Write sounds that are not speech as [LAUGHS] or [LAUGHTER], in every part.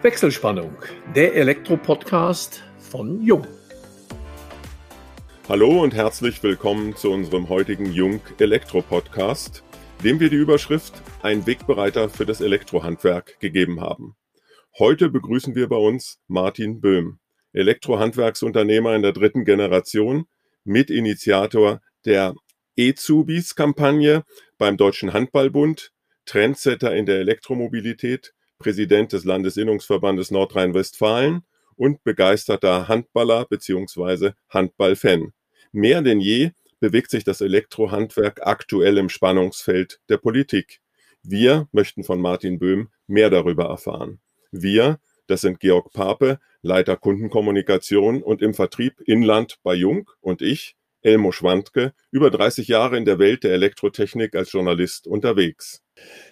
Wechselspannung, der Elektro-Podcast von Jung. Hallo und herzlich willkommen zu unserem heutigen Jung Elektro-Podcast, dem wir die Überschrift Ein Wegbereiter für das Elektrohandwerk gegeben haben. Heute begrüßen wir bei uns Martin Böhm, Elektrohandwerksunternehmer in der dritten Generation, Mitinitiator der E-Zubis-Kampagne beim Deutschen Handballbund, Trendsetter in der Elektromobilität, Präsident des Landesinnungsverbandes Nordrhein-Westfalen und begeisterter Handballer bzw. Handballfan. Mehr denn je bewegt sich das Elektrohandwerk aktuell im Spannungsfeld der Politik. Wir möchten von Martin Böhm mehr darüber erfahren. Wir, das sind Georg Pape, Leiter Kundenkommunikation und im Vertrieb Inland bei Jung und ich, Elmo Schwandke, über 30 Jahre in der Welt der Elektrotechnik als Journalist unterwegs.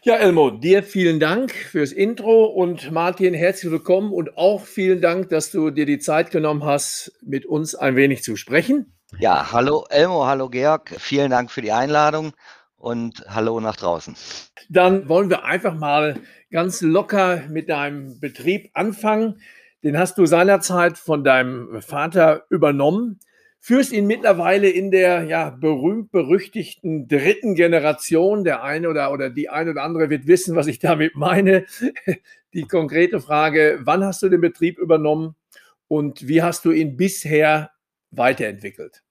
Ja, Elmo, dir vielen Dank fürs Intro und Martin, herzlich willkommen und auch vielen Dank, dass du dir die Zeit genommen hast, mit uns ein wenig zu sprechen. Ja, hallo Elmo, hallo Georg, vielen Dank für die Einladung und hallo nach draußen. Dann wollen wir einfach mal ganz locker mit deinem Betrieb anfangen. Den hast du seinerzeit von deinem Vater übernommen führst ihn mittlerweile in der ja berühmt-berüchtigten dritten Generation. Der eine oder, oder die eine oder andere wird wissen, was ich damit meine. [LAUGHS] Die konkrete Frage, wann hast du den Betrieb übernommen und wie hast du ihn bisher weiterentwickelt?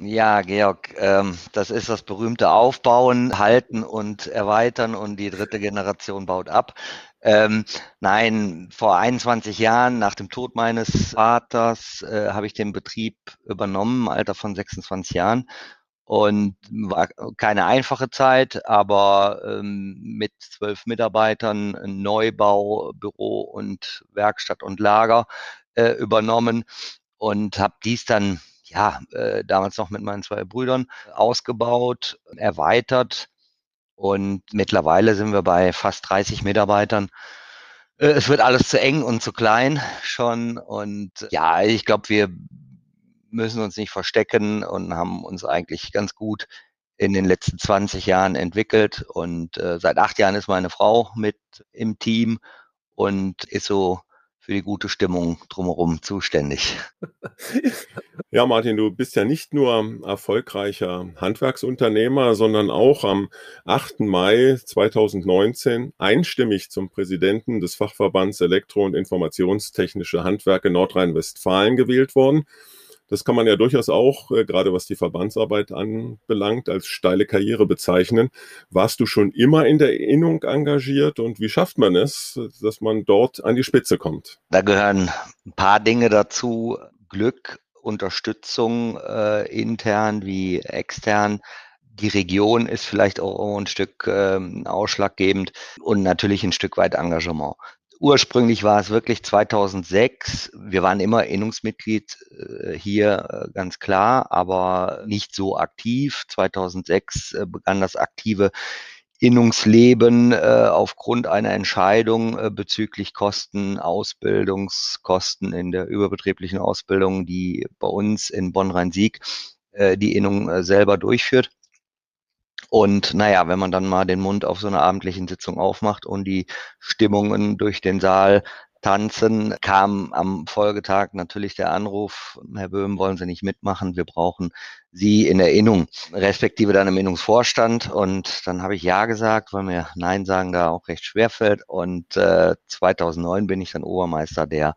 Ja, Georg, ähm, das ist das berühmte Aufbauen, Halten und Erweitern und die dritte Generation baut ab. Ähm, nein, vor 21 Jahren nach dem Tod meines Vaters äh, habe ich den Betrieb übernommen, Alter von 26 Jahren. Und war keine einfache Zeit, aber ähm, mit zwölf Mitarbeitern, Neubau, Büro und Werkstatt und Lager äh, übernommen und habe dies dann ja äh, damals noch mit meinen zwei Brüdern ausgebaut, erweitert und mittlerweile sind wir bei fast 30 Mitarbeitern. Äh, es wird alles zu eng und zu klein schon. Und ja, ich glaube, wir müssen uns nicht verstecken und haben uns eigentlich ganz gut in den letzten 20 Jahren entwickelt. Und äh, seit acht Jahren ist meine Frau mit im Team und ist so für die gute Stimmung drumherum zuständig. [LAUGHS] Ja, Martin, du bist ja nicht nur erfolgreicher Handwerksunternehmer, sondern auch am 8. Mai 2019 einstimmig zum Präsidenten des Fachverbands Elektro- und Informationstechnische Handwerke Nordrhein-Westfalen gewählt worden. Das kann man ja durchaus auch, äh, gerade was die Verbandsarbeit anbelangt, als steile Karriere bezeichnen. Warst du schon immer in der Innung engagiert und wie schafft man es, dass man dort an die Spitze kommt? Da gehören ein paar Dinge dazu. Glück, Unterstützung äh, intern wie extern. Die Region ist vielleicht auch ein Stück äh, ausschlaggebend und natürlich ein Stück weit Engagement. Ursprünglich war es wirklich 2006. Wir waren immer Innungsmitglied äh, hier, äh, ganz klar, aber nicht so aktiv. 2006 äh, begann das aktive Innungsleben äh, aufgrund einer Entscheidung äh, bezüglich Kosten, Ausbildungskosten in der überbetrieblichen Ausbildung, die bei uns in Bonn-Rhein-Sieg äh, die Innung selber durchführt. Und naja, wenn man dann mal den Mund auf so einer abendlichen Sitzung aufmacht und die Stimmungen durch den Saal tanzen, kam am Folgetag natürlich der Anruf, Herr Böhm, wollen Sie nicht mitmachen? Wir brauchen Sie in Erinnerung, respektive dann im Innungsvorstand. Und dann habe ich Ja gesagt, weil mir Nein sagen da auch recht schwer fällt. Und äh, 2009 bin ich dann Obermeister der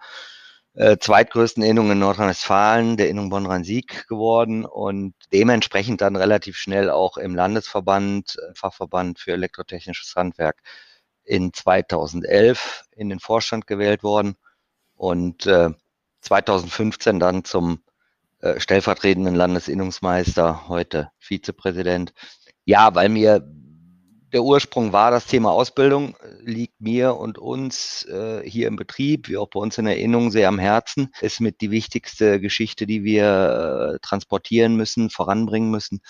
äh, zweitgrößten Innung in Nordrhein-Westfalen, der Innung Bonn-Rhein-Sieg geworden und dementsprechend dann relativ schnell auch im Landesverband, äh, Fachverband für elektrotechnisches Handwerk in 2011 in den Vorstand gewählt worden und äh, 2015 dann zum äh, stellvertretenden Landesinnungsmeister, heute Vizepräsident. Ja, weil mir der Ursprung war das Thema Ausbildung, liegt mir und uns äh, hier im Betrieb, wie auch bei uns in der Innung, sehr am Herzen. Ist mit die wichtigste Geschichte, die wir äh, transportieren müssen, voranbringen müssen.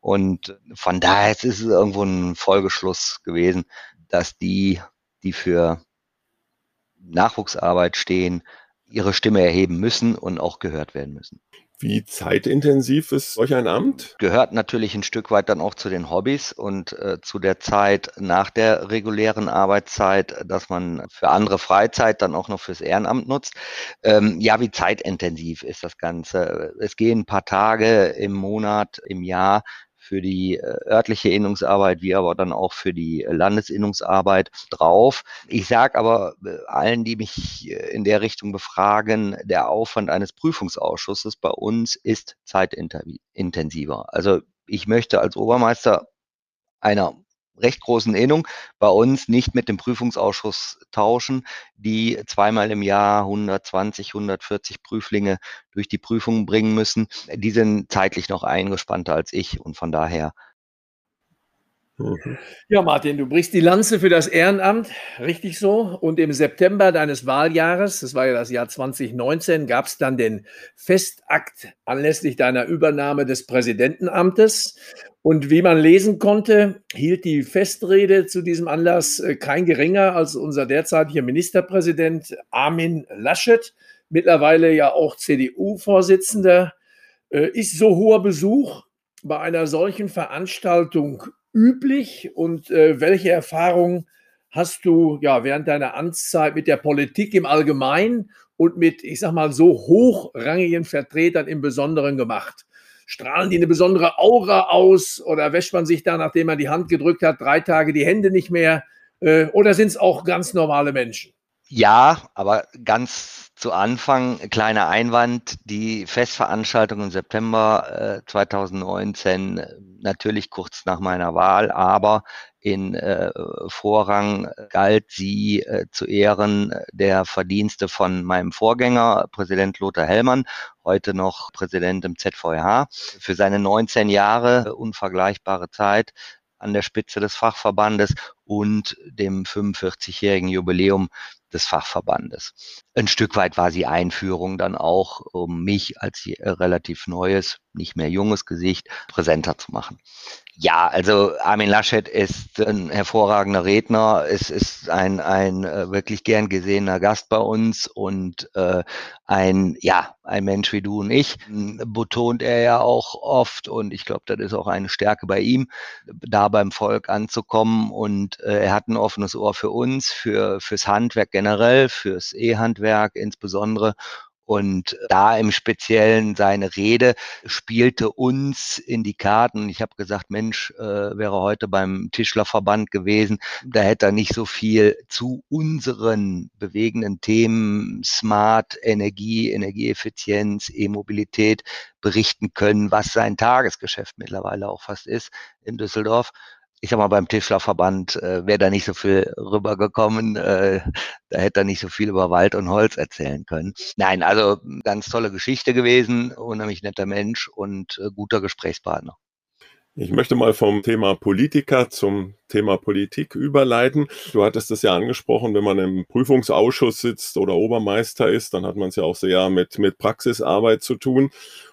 Und von daher ist es irgendwo ein Folgeschluss gewesen, dass die, die für Nachwuchsarbeit stehen, ihre Stimme erheben müssen und auch gehört werden müssen. Wie zeitintensiv ist solch ein Amt? Gehört natürlich ein Stück weit dann auch zu den Hobbys und äh, zu der Zeit nach der regulären Arbeitszeit, dass man für andere Freizeit dann auch noch fürs Ehrenamt nutzt. Ähm, ja, wie zeitintensiv ist das Ganze? Es gehen ein paar Tage im Monat, im Jahr für die äh, örtliche Innungsarbeit, wie aber dann auch für die Landesinnungsarbeit drauf. Ich sage aber äh, allen, die mich äh, in der Richtung befragen, der Aufwand eines Prüfungsausschusses bei uns ist zeitintensiver. Also ich möchte als Obermeister einer recht großen Innung bei uns nicht mit dem Prüfungsausschuss tauschen, die zweimal im Jahr 120, 140 Prüflinge durch die Prüfungen bringen müssen. Die sind zeitlich noch eingespannter als ich und von daher. Ja, Martin, du brichst die Lanze für das Ehrenamt, richtig so. Und im September deines Wahljahres, das war ja das Jahr 2019, gab es dann den Festakt anlässlich deiner Übernahme des Präsidentenamtes. Und wie man lesen konnte, hielt die Festrede zu diesem Anlass äh, kein geringer als unser derzeitiger Ministerpräsident Armin Laschet, mittlerweile ja auch CDU-Vorsitzender. Äh, ist so hoher Besuch bei einer solchen Veranstaltung üblich und äh, welche Erfahrungen hast du ja während deiner Amtszeit mit der Politik im Allgemeinen und mit, ich sag mal, so hochrangigen Vertretern im Besonderen gemacht? Strahlen die eine besondere Aura aus oder wäscht man sich da, nachdem man die Hand gedrückt hat, drei Tage die Hände nicht mehr? Äh, oder sind es auch ganz normale Menschen? Ja, aber ganz zu Anfang, kleiner Einwand, die Festveranstaltung im September äh, 2019, natürlich kurz nach meiner Wahl, aber in äh, Vorrang galt sie äh, zu Ehren der Verdienste von meinem Vorgänger, Präsident Lothar Hellmann, heute noch Präsident im ZVH, für seine 19 Jahre unvergleichbare Zeit an der Spitze des Fachverbandes und dem 45-jährigen Jubiläum des Fachverbandes. Ein Stück weit war sie Einführung dann auch, um mich als relativ neues, nicht mehr junges Gesicht präsenter zu machen. Ja, also Armin Laschet ist ein hervorragender Redner. Es ist ein, ein äh, wirklich gern gesehener Gast bei uns und äh, ein, ja, ein Mensch wie du und ich, betont er ja auch oft und ich glaube, das ist auch eine Stärke bei ihm, da beim Volk anzukommen und äh, er hat ein offenes Ohr für uns, für, fürs Handwerk generell, fürs E-Handwerk insbesondere und da im Speziellen seine Rede spielte uns in die Karten. Ich habe gesagt, Mensch, äh, wäre heute beim Tischlerverband gewesen, da hätte er nicht so viel zu unseren bewegenden Themen Smart Energie, Energieeffizienz, E-Mobilität berichten können, was sein Tagesgeschäft mittlerweile auch fast ist in Düsseldorf ich sag mal, beim Tischlerverband äh, wäre da nicht so viel rübergekommen. Äh, da hätte er nicht so viel über Wald und Holz erzählen können. Nein, also ganz tolle Geschichte gewesen, unheimlich netter Mensch und äh, guter Gesprächspartner. Ich möchte mal vom Thema Politiker zum Thema Politik überleiten. Du hattest es ja angesprochen, wenn man im Prüfungsausschuss sitzt oder Obermeister ist, dann hat man es ja auch sehr mit, mit Praxisarbeit zu tun.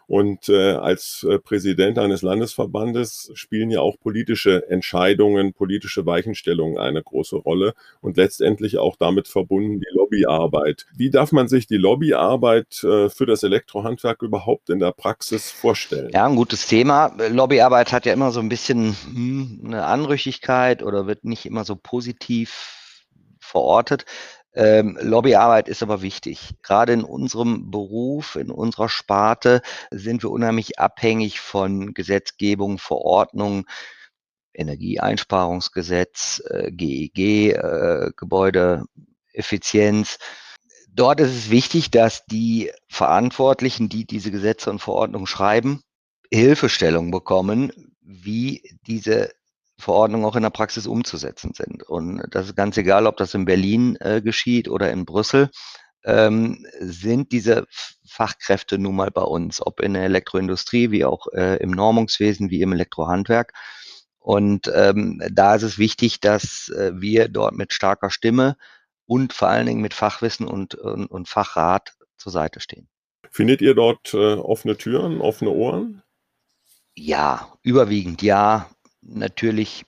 Und äh, als äh, Präsident eines Landesverbandes spielen ja auch politische Entscheidungen, politische Weichenstellungen eine große Rolle und letztendlich auch damit verbunden die Lobbyarbeit. Wie darf man sich die Lobbyarbeit äh, für das Elektrohandwerk überhaupt in der Praxis vorstellen? Ja, ein gutes Thema. Lobbyarbeit hat ja immer so ein bisschen hm, eine Anrüchigkeit oder wird nicht immer so positiv verortet. Ähm, Lobbyarbeit ist aber wichtig. Gerade in unserem Beruf, in unserer Sparte sind wir unheimlich abhängig von Gesetzgebung, Verordnungen, Energieeinsparungsgesetz, äh, GEG, äh, Gebäudeeffizienz. Dort ist es wichtig, dass die Verantwortlichen, die diese Gesetze und Verordnungen schreiben, Hilfestellung bekommen, wie diese Verordnungen auch in der Praxis umzusetzen sind. Und das ist ganz egal, ob das in Berlin äh, geschieht oder in Brüssel, ähm, sind diese Fachkräfte nun mal bei uns, ob in der Elektroindustrie, wie auch äh, im Normungswesen, wie im Elektrohandwerk. Und ähm, da ist es wichtig, dass äh, wir dort mit starker Stimme und vor allen Dingen mit Fachwissen und, und, und Fachrat zur Seite stehen. Findet ihr dort äh, offene Türen, offene Ohren? Ja, überwiegend ja natürlich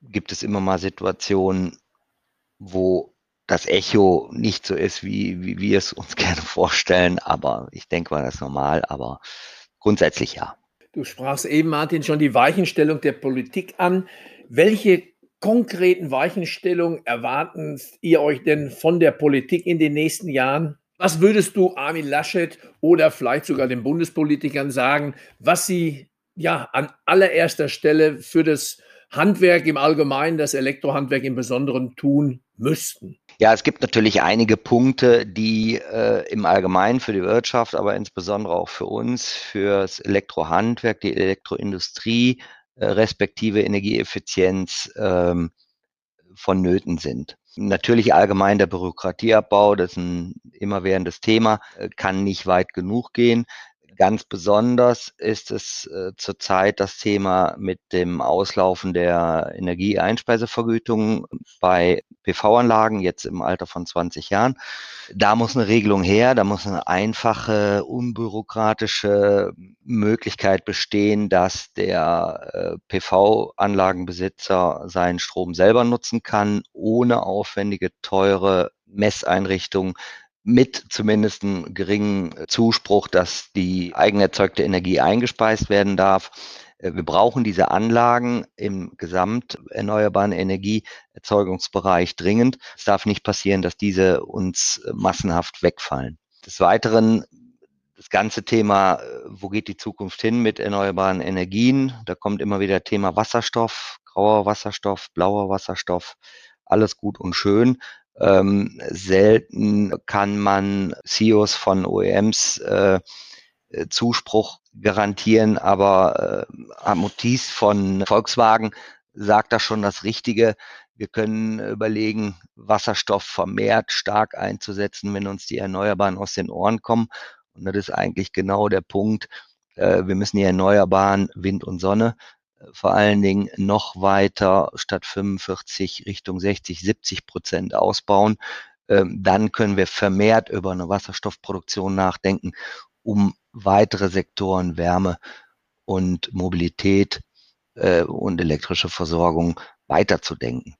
gibt es immer mal Situationen, wo das Echo nicht so ist, wie, wie wir es uns [LAUGHS] gerne vorstellen. Aber ich denke mal, das ist normal. Aber grundsätzlich ja. Du sprachst eben, Martin, schon die Weichenstellung der Politik an. Welche konkreten Weichenstellungen erwarten ihr euch denn von der Politik in den nächsten Jahren? Was würdest du Armin Laschet oder vielleicht sogar den Bundespolitikern sagen, was sie ja an allererster Stelle für das Handwerk im Allgemeinen, das Elektrohandwerk im Besonderen tun müssten? Ja, es gibt natürlich einige Punkte, die äh, im Allgemeinen für die Wirtschaft, aber insbesondere auch für uns, für das Elektrohandwerk, die Elektroindustrie, äh, respektive Energieeffizienz ähm, vonnöten sind. Natürlich allgemein der Bürokratieabbau, das ist ein immerwährendes Thema, äh, kann nicht weit genug gehen. Ganz besonders ist es äh, zurzeit das Thema mit dem Auslaufen der Energieeinspeisevergütung bei PV-Anlagen, jetzt im Alter von 20 Jahren. Da muss eine Regelung her, da muss eine einfache, unbürokratische Möglichkeit bestehen, dass der äh, PV-Anlagenbesitzer seinen Strom selber nutzen kann, ohne aufwendige, teure Messeinrichtungen mit zumindest einem geringen Zuspruch, dass die eigenerzeugte Energie eingespeist werden darf. Äh, wir brauchen diese Anlagen im gesamt erneuerbaren Energieerzeugungsbereich dringend. Es darf nicht passieren, dass diese uns massenhaft wegfallen. Des Weiteren das ganze Thema, äh, wo geht die Zukunft hin mit erneuerbaren Energien? Da kommt immer wieder Thema Wasserstoff, grauer Wasserstoff, blauer Wasserstoff, alles gut und schön. Ähm, selten kann man CEOs von OEMs äh, äh, Zuspruch garantieren, aber äh, Motis von Volkswagen sagt da schon das Richtige. Wir können überlegen, Wasserstoff vermehrt stark einzusetzen, wenn uns die Erneuerbaren aus den Ohren kommen. Und das ist eigentlich genau der Punkt. Äh, wir müssen die Erneuerbaren Wind und Sonne vor allen Dingen noch weiter statt 45 Richtung 60, 70 Prozent ausbauen. Ähm, dann können wir vermehrt über eine Wasserstoffproduktion nachdenken, um weitere Sektoren Wärme und Mobilität äh, und elektrische Versorgung weiterzudenken.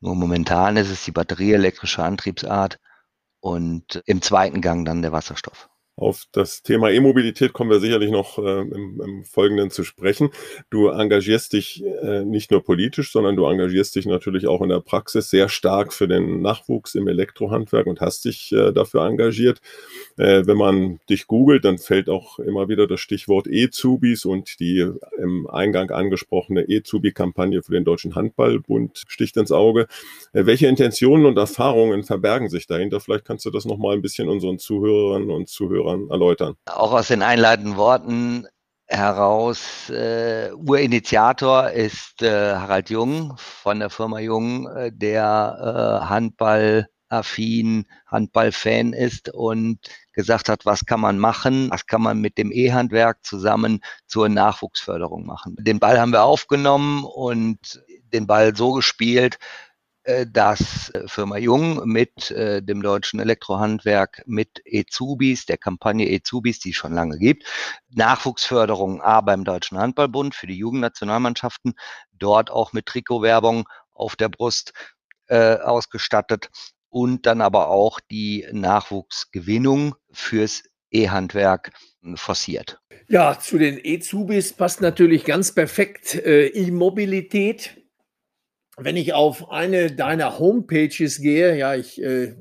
Nur momentan ist es die batterieelektrische Antriebsart und im zweiten Gang dann der Wasserstoff. Auf das Thema E-Mobilität kommen wir sicherlich noch äh, im, im, Folgenden zu sprechen. Du engagierst dich äh, nicht nur politisch, sondern du engagierst dich natürlich auch in der Praxis sehr stark für den Nachwuchs im Elektrohandwerk und hast dich äh, dafür engagiert. Äh, wenn man dich googelt, dann fällt auch immer wieder das Stichwort E-Zubis und die im Eingang angesprochene E-Zubi-Kampagne für den Deutschen Handballbund sticht ins Auge. Äh, welche Intentionen und Erfahrungen verbergen sich dahinter? Vielleicht kannst du das nochmal ein bisschen unseren Zuhörerinnen und Zuhörern Zuhörern erläutern. Auch aus den einleitenden Worten heraus, äh, Urinitiator ist äh, Harald Jung von der Firma Jung, äh, der äh, Handball affin, Handballfan ist und gesagt hat, was kann man machen, was kann man mit dem E-Handwerk zusammen zur Nachwuchsförderung machen. Den Ball haben wir aufgenommen und den Ball so gespielt, dass äh, Firma Jung mit äh, dem deutschen Elektrohandwerk, mit Ezubis, der Kampagne Ezubis, die es schon lange gibt, Nachwuchsförderung A beim Deutschen Handballbund für die Jugendnationalmannschaften, dort auch mit Trikotwerbung auf der Brust äh, ausgestattet und dann aber auch die Nachwuchsgewinnung fürs E-Handwerk forciert. Ja, zu den E-Zubis passt natürlich ganz perfekt äh, E-Mobilität wenn ich auf eine deiner Homepages gehe, ja, ich, äh,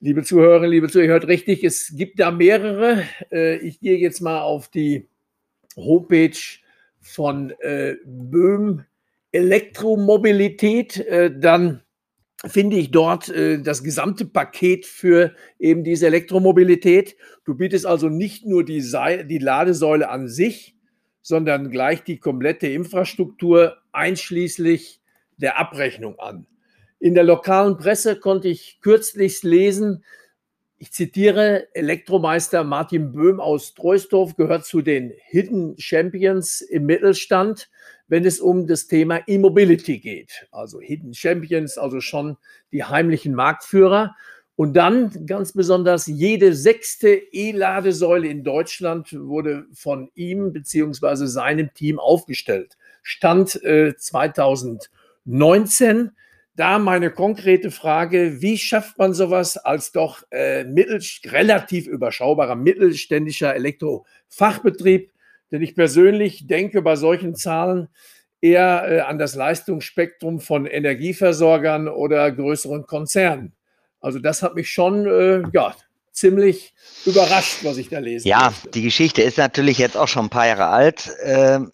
liebe Zuhörerinnen, liebe Zuhörer, hört richtig, es gibt da mehrere. Äh, ich gehe jetzt mal auf die Homepage von äh, Böhm Elektromobilität, äh, dann finde ich dort äh, das gesamte Paket für eben diese Elektromobilität. Du bietest also nicht nur die, Seil die Ladesäule an sich, sondern gleich die komplette Infrastruktur einschließlich der Abrechnung an. In der lokalen Presse konnte ich kürzlich lesen, ich zitiere, Elektromeister Martin Böhm aus Treusdorf gehört zu den Hidden Champions im Mittelstand, wenn es um das Thema E-Mobility geht. Also Hidden Champions, also schon die heimlichen Marktführer. Und dann ganz besonders jede sechste E-Ladesäule in Deutschland wurde von ihm beziehungsweise seinem Team aufgestellt. Stand äh, 2000 19. da meine konkrete Frage, wie schafft man sowas als doch äh, mittel, relativ überschaubarer mittelständischer Elektrofachbetrieb? Denn ich persönlich denke bei solchen Zahlen eher äh, an das Leistungsspektrum von Energieversorgern oder größeren Konzernen. Also das hat mich schon äh, ja, ziemlich überrascht, was ich da lese. Ja, möchte. die Geschichte ist natürlich jetzt auch schon ein paar Jahre alt. Ähm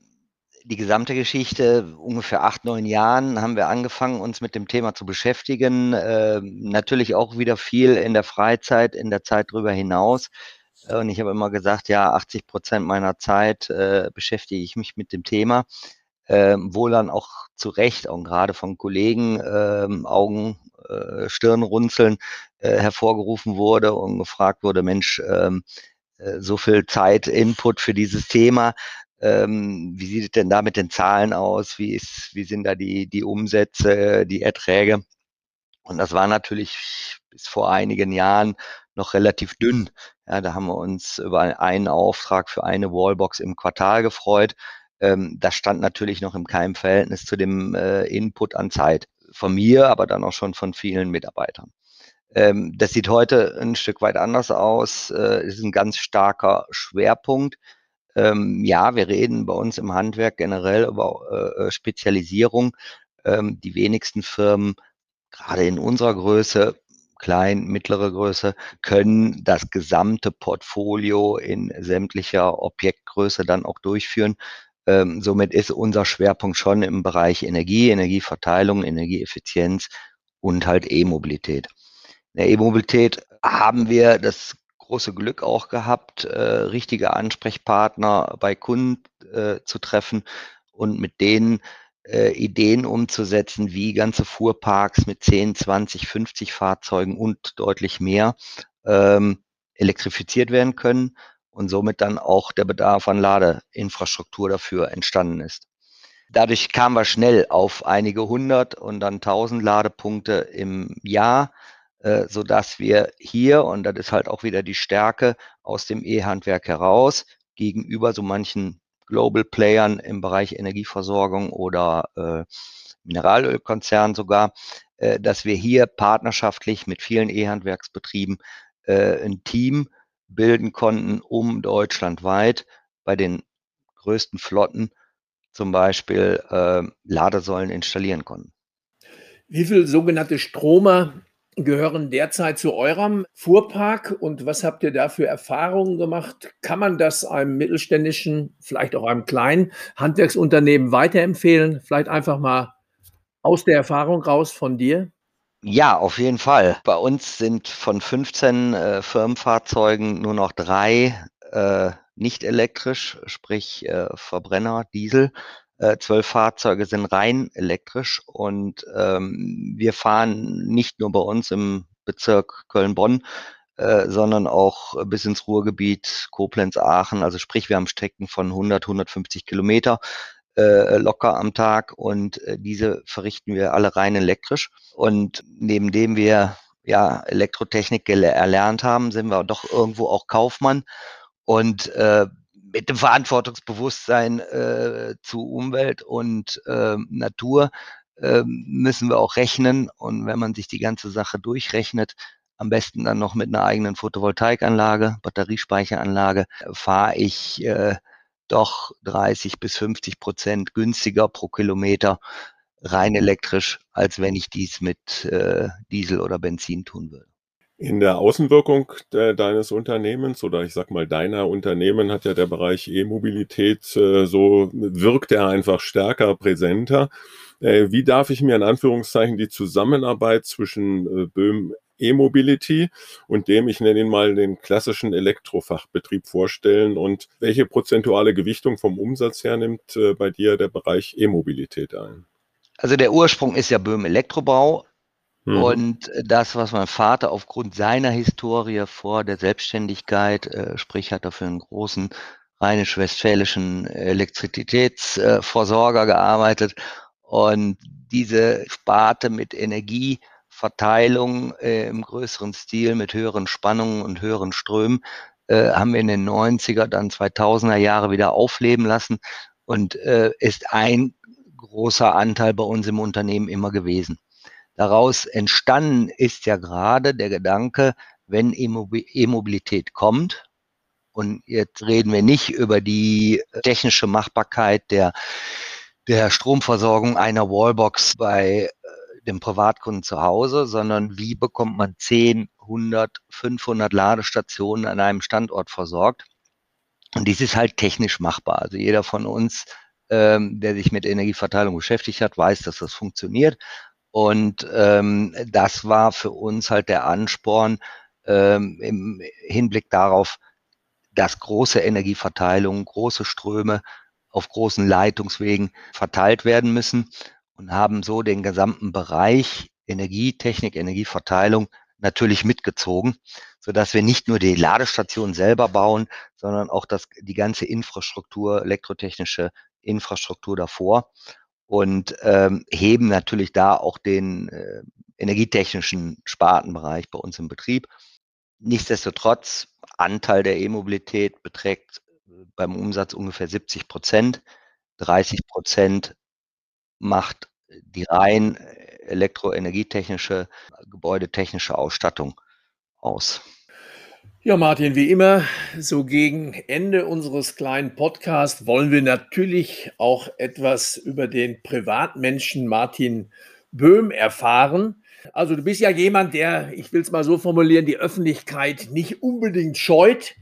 die gesamte Geschichte, ungefähr acht, neun Jahren, haben wir angefangen, uns mit dem Thema zu beschäftigen. Äh, natürlich auch wieder viel in der Freizeit, in der Zeit darüber hinaus. Und ich habe immer gesagt, ja, 80 Prozent meiner Zeit äh, beschäftige ich mich mit dem Thema. Äh, wohl dann auch zu Recht, auch gerade von Kollegen, ähm, Augen, äh, Stirnrunzeln äh, hervorgerufen wurde und gefragt wurde, Mensch, ähm, äh, so viel Zeit, Input für dieses Thema. Ähm, wie sieht es denn da mit den Zahlen aus? Wie, ist, wie sind da die, die Umsätze, die Erträge? Und das war natürlich bis vor einigen Jahren noch relativ dünn. Ja, da haben wir uns über einen Auftrag für eine Wallbox im Quartal gefreut. Ähm, das stand natürlich noch im keinem Verhältnis zu dem äh, Input an Zeit von mir, aber dann auch schon von vielen Mitarbeitern. Ähm, das sieht heute ein Stück weit anders aus. Äh, ist ein ganz starker Schwerpunkt. Ähm, ja, wir reden bei uns im Handwerk generell über äh, äh, Spezialisierung. Ähm, die wenigsten Firmen, gerade in unserer Größe, klein, mittlere Größe, können das gesamte Portfolio in sämtlicher Objektgröße dann auch durchführen. Ähm, somit ist unser Schwerpunkt schon im Bereich Energie, Energieverteilung, Energieeffizienz und halt E-Mobilität. In der E-Mobilität haben wir das große Glück auch gehabt, äh, richtige Ansprechpartner bei Kunden äh, zu treffen und mit denen äh, Ideen umzusetzen, wie ganze Fuhrparks mit 10, 20, 50 Fahrzeugen und deutlich mehr ähm, elektrifiziert werden können und somit dann auch der Bedarf an Ladeinfrastruktur dafür entstanden ist. Dadurch kamen wir schnell auf einige hundert und dann tausend Ladepunkte im Jahr so dass wir hier, und das ist halt auch wieder die Stärke aus dem E-Handwerk heraus, gegenüber so manchen Global Playern im Bereich Energieversorgung oder äh, Mineralölkonzernen sogar, äh, dass wir hier partnerschaftlich mit vielen E-Handwerksbetrieben äh, ein Team bilden konnten, um deutschlandweit bei den größten Flotten zum Beispiel äh, Ladesäulen installieren konnten. Wie viele sogenannte Stromer gehören derzeit zu eurem Fuhrpark und was habt ihr da für Erfahrungen gemacht? Kann man das einem mittelständischen, vielleicht auch einem kleinen Handwerksunternehmen weiterempfehlen? Vielleicht einfach mal aus der Erfahrung raus von dir? Ja, auf jeden Fall. Bei uns sind von 15 äh, Firmenfahrzeugen nur noch drei äh, nicht elektrisch, sprich äh, Verbrenner, Diesel. Äh, zwölf Fahrzeuge sind rein elektrisch und ähm, wir fahren nicht nur bei uns im Bezirk Köln-Bonn, äh, sondern auch bis ins Ruhrgebiet, Koblenz, Aachen. Also sprich, wir haben Strecken von 100, 150 Kilometer äh, locker am Tag und äh, diese verrichten wir alle rein elektrisch. Und neben dem wir ja Elektrotechnik erlernt haben, sind wir doch irgendwo auch Kaufmann und äh, mit dem Verantwortungsbewusstsein äh, zu Umwelt und äh, Natur äh, müssen wir auch rechnen. Und wenn man sich die ganze Sache durchrechnet, am besten dann noch mit einer eigenen Photovoltaikanlage, Batteriespeicheranlage, fahre ich äh, doch 30 bis 50 Prozent günstiger pro Kilometer rein elektrisch, als wenn ich dies mit äh, Diesel oder Benzin tun würde. In der Außenwirkung de deines Unternehmens oder ich sag mal deiner Unternehmen hat ja der Bereich E-Mobilität äh, so wirkt er einfach stärker präsenter. Äh, wie darf ich mir in Anführungszeichen die Zusammenarbeit zwischen äh, Böhm E-Mobility und dem, ich nenne ihn mal den klassischen Elektrofachbetrieb vorstellen und welche prozentuale Gewichtung vom Umsatz her nimmt äh, bei dir der Bereich E-Mobilität ein? Also der Ursprung ist ja Böhm Elektrobau, Mhm. Und das, was mein Vater aufgrund seiner Historie vor der Selbstständigkeit, äh, sprich hat er für einen großen rheinisch-westfälischen Elektrizitätsversorger äh, gearbeitet und diese Sparte mit Energieverteilung äh, im größeren Stil mit höheren Spannungen und höheren Strömen äh, haben wir in den 90er, dann 2000er Jahre wieder aufleben lassen und äh, ist ein großer Anteil bei uns im Unternehmen immer gewesen. Daraus entstanden ist ja gerade der Gedanke, wenn E-Mobilität kommt, und jetzt reden wir nicht über die technische Machbarkeit der, der Stromversorgung einer Wallbox bei äh, dem Privatkunden zu Hause, sondern wie bekommt man 10, 100, 500 Ladestationen an einem Standort versorgt. Und dies ist halt technisch machbar. Also jeder von uns, ähm, der sich mit Energieverteilung beschäftigt hat, weiß, dass das funktioniert. Und ähm, das war für uns halt der Ansporn ähm, im Hinblick darauf, dass große Energieverteilungen, große Ströme auf großen Leitungswegen verteilt werden müssen und haben so den gesamten Bereich Energietechnik, Energieverteilung natürlich mitgezogen, so dass wir nicht nur die Ladestation selber bauen, sondern auch das, die ganze Infrastruktur, elektrotechnische Infrastruktur davor und ähm, heben natürlich da auch den äh, energietechnischen Spartenbereich bei uns im Betrieb. Nichtsdestotrotz, Anteil der E-Mobilität beträgt äh, beim Umsatz ungefähr 70 Prozent. 30 Prozent macht die rein elektroenergietechnische, gebäudetechnische Ausstattung aus. Ja, Martin, wie immer, so gegen Ende unseres kleinen Podcasts wollen wir natürlich auch etwas über den Privatmenschen Martin Böhm erfahren. Also du bist ja jemand, der, ich will es mal so formulieren, die Öffentlichkeit nicht unbedingt scheut.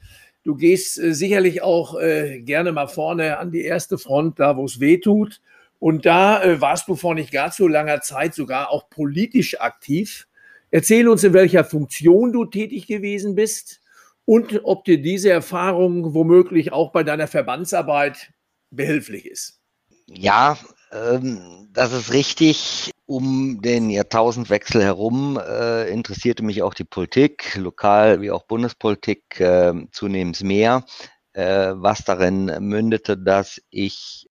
Du gehst äh, sicherlich auch äh, gerne mal vorne an die erste Front, da wo es weh tut. Und da äh, warst du vor nicht gar so langer Zeit sogar auch politisch aktiv. Erzähl uns, in welcher Funktion du tätig gewesen bist und ob dir diese Erfahrung womöglich auch bei deiner Verbandsarbeit behilflich ist. Ja, ähm, das ist richtig. Um den Jahrtausendwechsel herum äh, interessierte mich auch die Politik, lokal wie auch Bundespolitik, äh, zunehmend mehr, äh, was darin mündete, dass ich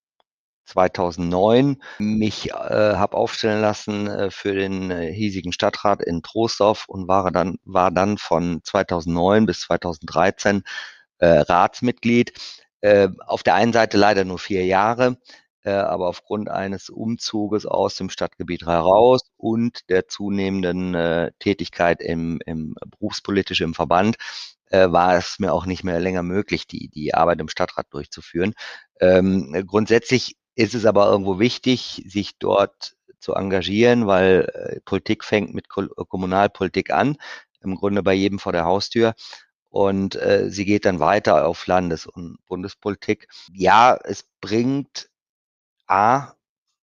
2009 mich äh, habe aufstellen lassen äh, für den äh, hiesigen Stadtrat in Troisdorf und war dann, war dann von 2009 bis 2013 äh, Ratsmitglied. Äh, auf der einen Seite leider nur vier Jahre, äh, aber aufgrund eines Umzuges aus dem Stadtgebiet heraus und der zunehmenden äh, Tätigkeit im, im berufspolitisch im Verband äh, war es mir auch nicht mehr länger möglich, die, die Arbeit im Stadtrat durchzuführen. Ähm, grundsätzlich ist es aber irgendwo wichtig, sich dort zu engagieren, weil äh, Politik fängt mit Ko Kommunalpolitik an, im Grunde bei jedem vor der Haustür. Und äh, sie geht dann weiter auf Landes- und Bundespolitik. Ja, es bringt A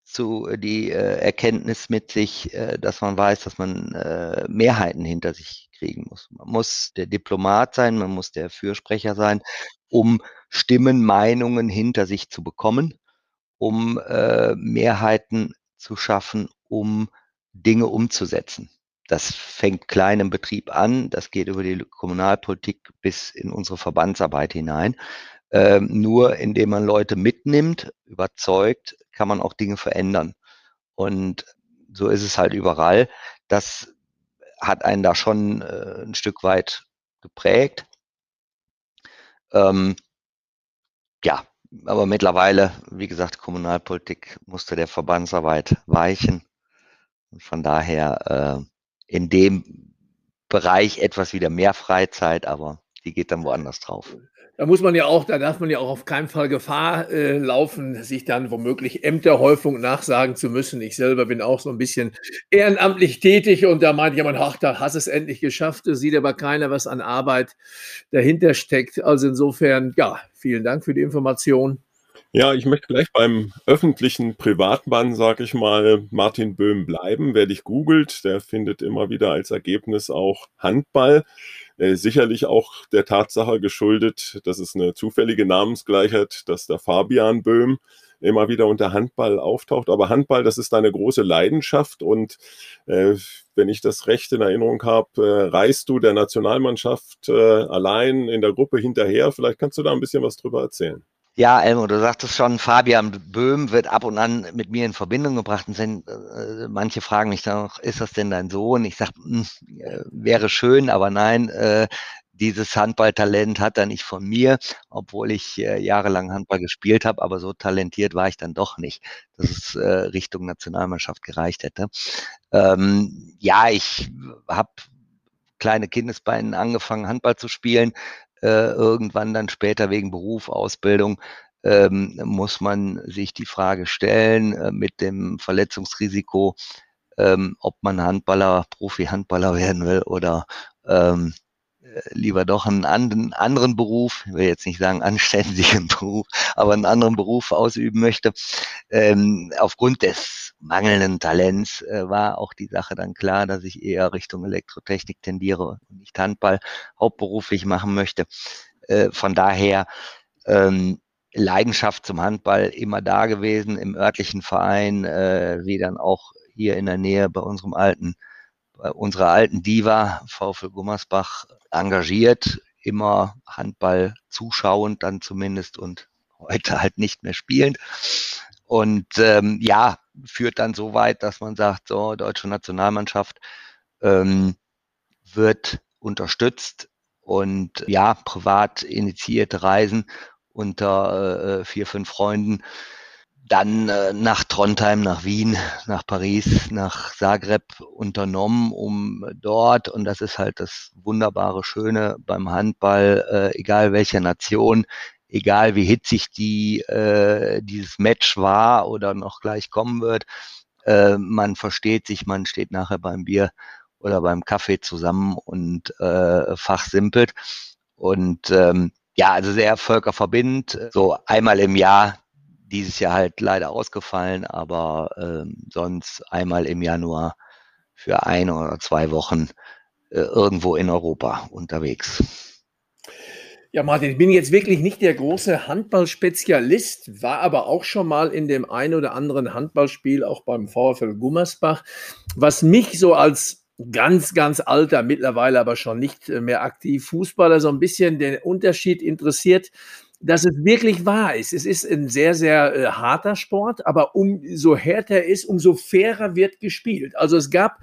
zu äh, die äh, Erkenntnis mit sich, äh, dass man weiß, dass man äh, Mehrheiten hinter sich kriegen muss. Man muss der Diplomat sein, man muss der Fürsprecher sein, um Stimmen, Meinungen hinter sich zu bekommen um äh, Mehrheiten zu schaffen, um Dinge umzusetzen. Das fängt klein im Betrieb an, das geht über die Kommunalpolitik bis in unsere Verbandsarbeit hinein. Ähm, nur indem man Leute mitnimmt, überzeugt, kann man auch Dinge verändern. Und so ist es halt überall. Das hat einen da schon äh, ein Stück weit geprägt. Ähm, ja, aber mittlerweile, wie gesagt, Kommunalpolitik musste der Verbandsarbeit weichen. Und von daher äh, in dem Bereich etwas wieder mehr Freizeit, aber die geht dann woanders drauf. Da muss man ja auch, da darf man ja auch auf keinen Fall Gefahr äh, laufen, sich dann womöglich Ämterhäufung nachsagen zu müssen. Ich selber bin auch so ein bisschen ehrenamtlich tätig und da meint jemand, ach, da hast es endlich geschafft, sieht aber keiner, was an Arbeit dahinter steckt. Also insofern, ja, vielen Dank für die Information. Ja, ich möchte gleich beim öffentlichen Privatmann, sag ich mal, Martin Böhm bleiben. Wer dich googelt, der findet immer wieder als Ergebnis auch Handball. Äh, sicherlich auch der Tatsache geschuldet, dass es eine zufällige Namensgleichheit, dass der Fabian Böhm immer wieder unter Handball auftaucht. Aber Handball, das ist deine große Leidenschaft und äh, wenn ich das recht in Erinnerung habe, äh, reist du der Nationalmannschaft äh, allein in der Gruppe hinterher. Vielleicht kannst du da ein bisschen was drüber erzählen. Ja, Elmo, du sagtest schon, Fabian Böhm wird ab und an mit mir in Verbindung gebracht. Und sind, äh, manche fragen mich dann noch, ist das denn dein Sohn? Ich sage, hm, äh, wäre schön, aber nein, äh, dieses Handballtalent hat er nicht von mir, obwohl ich äh, jahrelang Handball gespielt habe, aber so talentiert war ich dann doch nicht, dass es äh, Richtung Nationalmannschaft gereicht hätte. Ähm, ja, ich habe kleine Kindesbeinen angefangen, Handball zu spielen, äh, irgendwann dann später wegen Beruf, Ausbildung ähm, muss man sich die Frage stellen äh, mit dem Verletzungsrisiko, ähm, ob man Handballer, Profi-Handballer [LAUGHS] werden will oder ähm, äh, lieber doch einen anderen, anderen Beruf, ich will jetzt nicht sagen anständigen [LAUGHS] Beruf, aber einen anderen Beruf ausüben möchte. Ähm, aufgrund des mangelnden Talents äh, war auch die Sache dann klar, dass ich eher Richtung Elektrotechnik tendiere und nicht Handball hauptberuflich machen möchte. Äh, von daher ähm, Leidenschaft zum Handball immer da gewesen im örtlichen Verein, äh, wie dann auch hier in der Nähe bei unserem alten, bei unserer alten Diva VfL Gummersbach engagiert, immer Handball zuschauend dann zumindest und heute halt nicht mehr spielend. Und ähm, ja, führt dann so weit, dass man sagt, so, deutsche Nationalmannschaft ähm, wird unterstützt und ja, privat initiierte Reisen unter äh, vier, fünf Freunden. Dann äh, nach Trondheim, nach Wien, nach Paris, nach Zagreb unternommen, um dort, und das ist halt das wunderbare Schöne beim Handball, äh, egal welcher Nation, egal wie hitzig die, äh, dieses Match war oder noch gleich kommen wird, äh, man versteht sich, man steht nachher beim Bier oder beim Kaffee zusammen und äh, fachsimpelt. Und ähm, ja, also sehr völkerverbindend. So einmal im Jahr, dieses Jahr halt leider ausgefallen, aber ähm, sonst einmal im Januar für ein oder zwei Wochen äh, irgendwo in Europa unterwegs. Ja, Martin, ich bin jetzt wirklich nicht der große Handballspezialist, war aber auch schon mal in dem ein oder anderen Handballspiel, auch beim VfL Gummersbach. Was mich so als ganz, ganz alter, mittlerweile aber schon nicht mehr aktiv Fußballer, so ein bisschen den Unterschied interessiert, dass es wirklich wahr ist. Es ist ein sehr, sehr äh, harter Sport, aber umso härter ist, umso fairer wird gespielt. Also es gab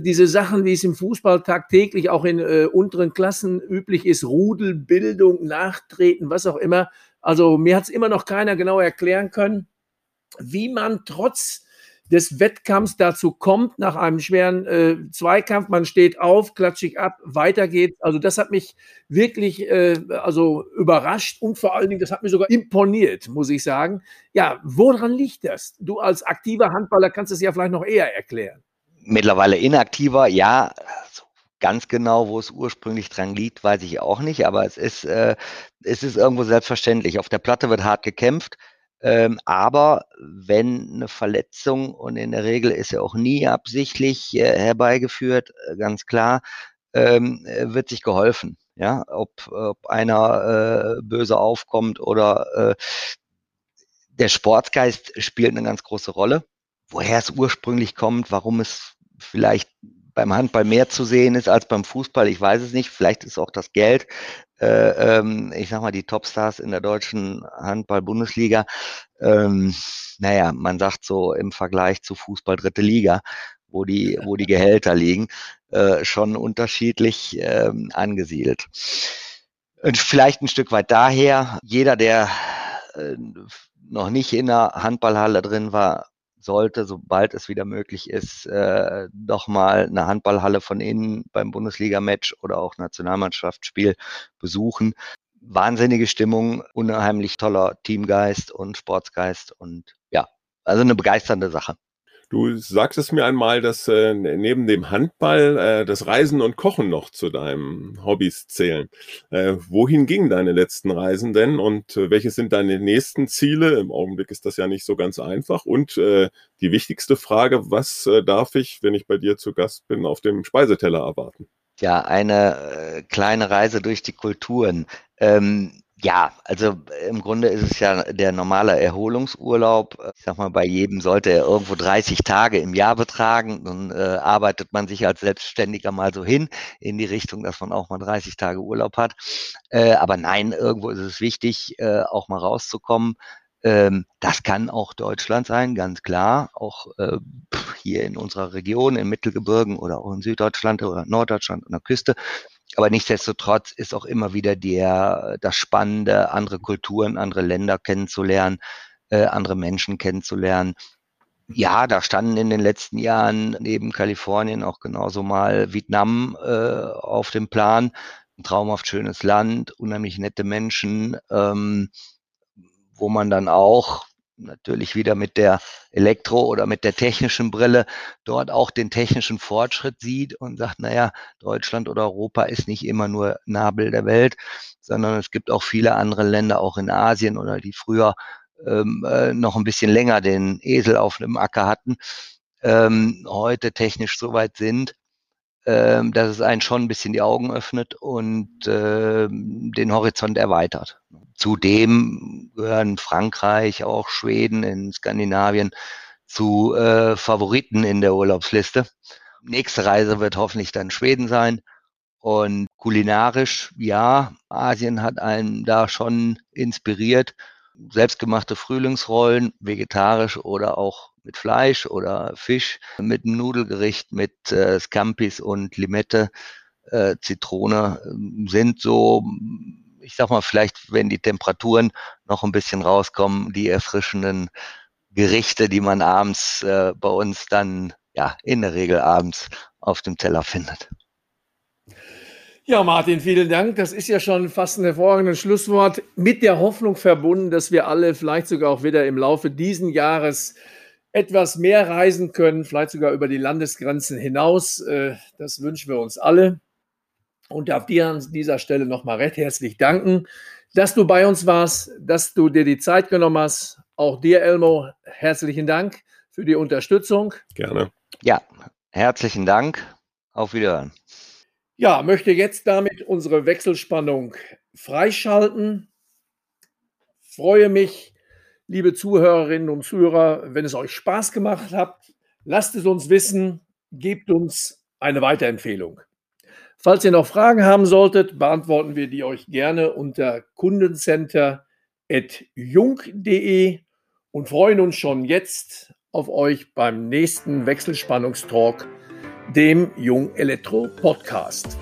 diese Sachen, wie es im Fußball tagtäglich auch in äh, unteren Klassen üblich ist, Rudelbildung, Nachtreten, was auch immer. Also mir hat es immer noch keiner genau erklären können, wie man trotz des Wettkampfs dazu kommt, nach einem schweren äh, Zweikampf, man steht auf, klatschig ab, weiter geht's. Also das hat mich wirklich äh, also überrascht und vor allen Dingen, das hat mich sogar imponiert, muss ich sagen. Ja, woran liegt das? Du als aktiver Handballer kannst es ja vielleicht noch eher erklären. Mittlerweile inaktiver, ja. Ganz genau, wo es ursprünglich dran liegt, weiß ich auch nicht, aber es ist, äh, es ist irgendwo selbstverständlich. Auf der Platte wird hart gekämpft ähm, aber wenn eine Verletzung, und in der Regel ist ja auch nie absichtlich äh, herbeigeführt, äh, ganz klar, ähm, äh, wird sich geholfen. Ja, ob, ob einer äh, böse aufkommt oder äh, der Sportgeist spielt eine ganz große Rolle. Woher es ursprünglich kommt, warum es vielleicht beim Handball mehr zu sehen ist als beim Fußball, ich weiß es nicht. Vielleicht ist auch das Geld äh, ähm, ich sag mal, die Topstars in der deutschen Handball-Bundesliga, ähm, naja, man sagt so im Vergleich zu Fußball dritte Liga, wo die, wo die Gehälter liegen, äh, schon unterschiedlich ähm, angesiedelt. Und vielleicht ein Stück weit daher, jeder, der äh, noch nicht in der Handballhalle drin war, sollte, sobald es wieder möglich ist, äh, doch mal eine Handballhalle von innen beim Bundesliga-Match oder auch Nationalmannschaftsspiel besuchen. Wahnsinnige Stimmung, unheimlich toller Teamgeist und Sportsgeist und ja, also eine begeisternde Sache. Du sagtest mir einmal, dass äh, neben dem Handball äh, das Reisen und Kochen noch zu deinen Hobbys zählen. Äh, wohin gingen deine letzten Reisen denn und äh, welche sind deine nächsten Ziele? Im Augenblick ist das ja nicht so ganz einfach. Und äh, die wichtigste Frage, was äh, darf ich, wenn ich bei dir zu Gast bin, auf dem Speiseteller erwarten? Ja, eine äh, kleine Reise durch die Kulturen. Ähm, ja, also im Grunde ist es ja der normale Erholungsurlaub. Ich sag mal, bei jedem sollte er irgendwo 30 Tage im Jahr betragen. Dann äh, arbeitet man sich als Selbstständiger mal so hin in die Richtung, dass man auch mal 30 Tage Urlaub hat. Äh, aber nein, irgendwo ist es wichtig, äh, auch mal rauszukommen. Ähm, das kann auch Deutschland sein, ganz klar. Auch äh, hier in unserer Region, in Mittelgebirgen oder auch in Süddeutschland oder Norddeutschland an der Küste Aber nichtsdestotrotz ist auch immer wieder der, das Spannende, andere Kulturen, andere Länder kennenzulernen, äh, andere Menschen kennenzulernen. Ja, da standen in den letzten Jahren neben Kalifornien auch genauso mal Vietnam äh, auf dem Plan. Ein traumhaft schönes Land, unheimlich nette Menschen, ähm, wo man dann auch natürlich wieder mit der Elektro- oder mit der technischen Brille dort auch den technischen Fortschritt sieht und sagt, naja, Deutschland oder Europa ist nicht immer nur Nabel der Welt, sondern es gibt auch viele andere Länder, auch in Asien oder die früher ähm, äh, noch ein bisschen länger den Esel auf dem Acker hatten, ähm, heute technisch so weit sind, ähm, dass es einen schon ein bisschen die Augen öffnet und äh, den Horizont erweitert. Zudem gehören Frankreich, auch Schweden in Skandinavien zu äh, Favoriten in der Urlaubsliste. Nächste Reise wird hoffentlich dann Schweden sein. Und kulinarisch, ja, Asien hat einen da schon inspiriert. Selbstgemachte Frühlingsrollen, vegetarisch oder auch mit Fleisch oder Fisch, mit einem Nudelgericht mit äh, Scampis und Limette, äh, Zitrone ähm, sind so, ich sag mal, vielleicht, wenn die Temperaturen noch ein bisschen rauskommen, die erfrischenden Gerichte, die man abends äh, bei uns dann, ja, in der Regel abends auf dem Teller findet. Ja, Martin, vielen Dank. Das ist ja schon fast ein hervorragendes Schlusswort. Mit der Hoffnung verbunden, dass wir alle vielleicht sogar auch wieder im Laufe diesen Jahres etwas mehr reisen können, vielleicht sogar über die Landesgrenzen hinaus. Äh, das wünschen wir uns alle. Und darf dir an dieser Stelle nochmal recht herzlich danken, dass du bei uns warst, dass du dir die Zeit genommen hast. Auch dir, Elmo, herzlichen Dank für die Unterstützung. Gerne. Ja, herzlichen Dank. Auf Wiederhören. Ja, möchte jetzt damit unsere Wechselspannung freischalten. Freue mich, liebe Zuhörerinnen und Zuhörer, wenn es euch Spaß gemacht hat, lasst es uns wissen, gebt uns eine Weiterempfehlung. Falls ihr noch Fragen haben solltet, beantworten wir die euch gerne unter kundencenter.jung.de und freuen uns schon jetzt auf euch beim nächsten Wechselspannungstalk, dem Jung Elektro Podcast.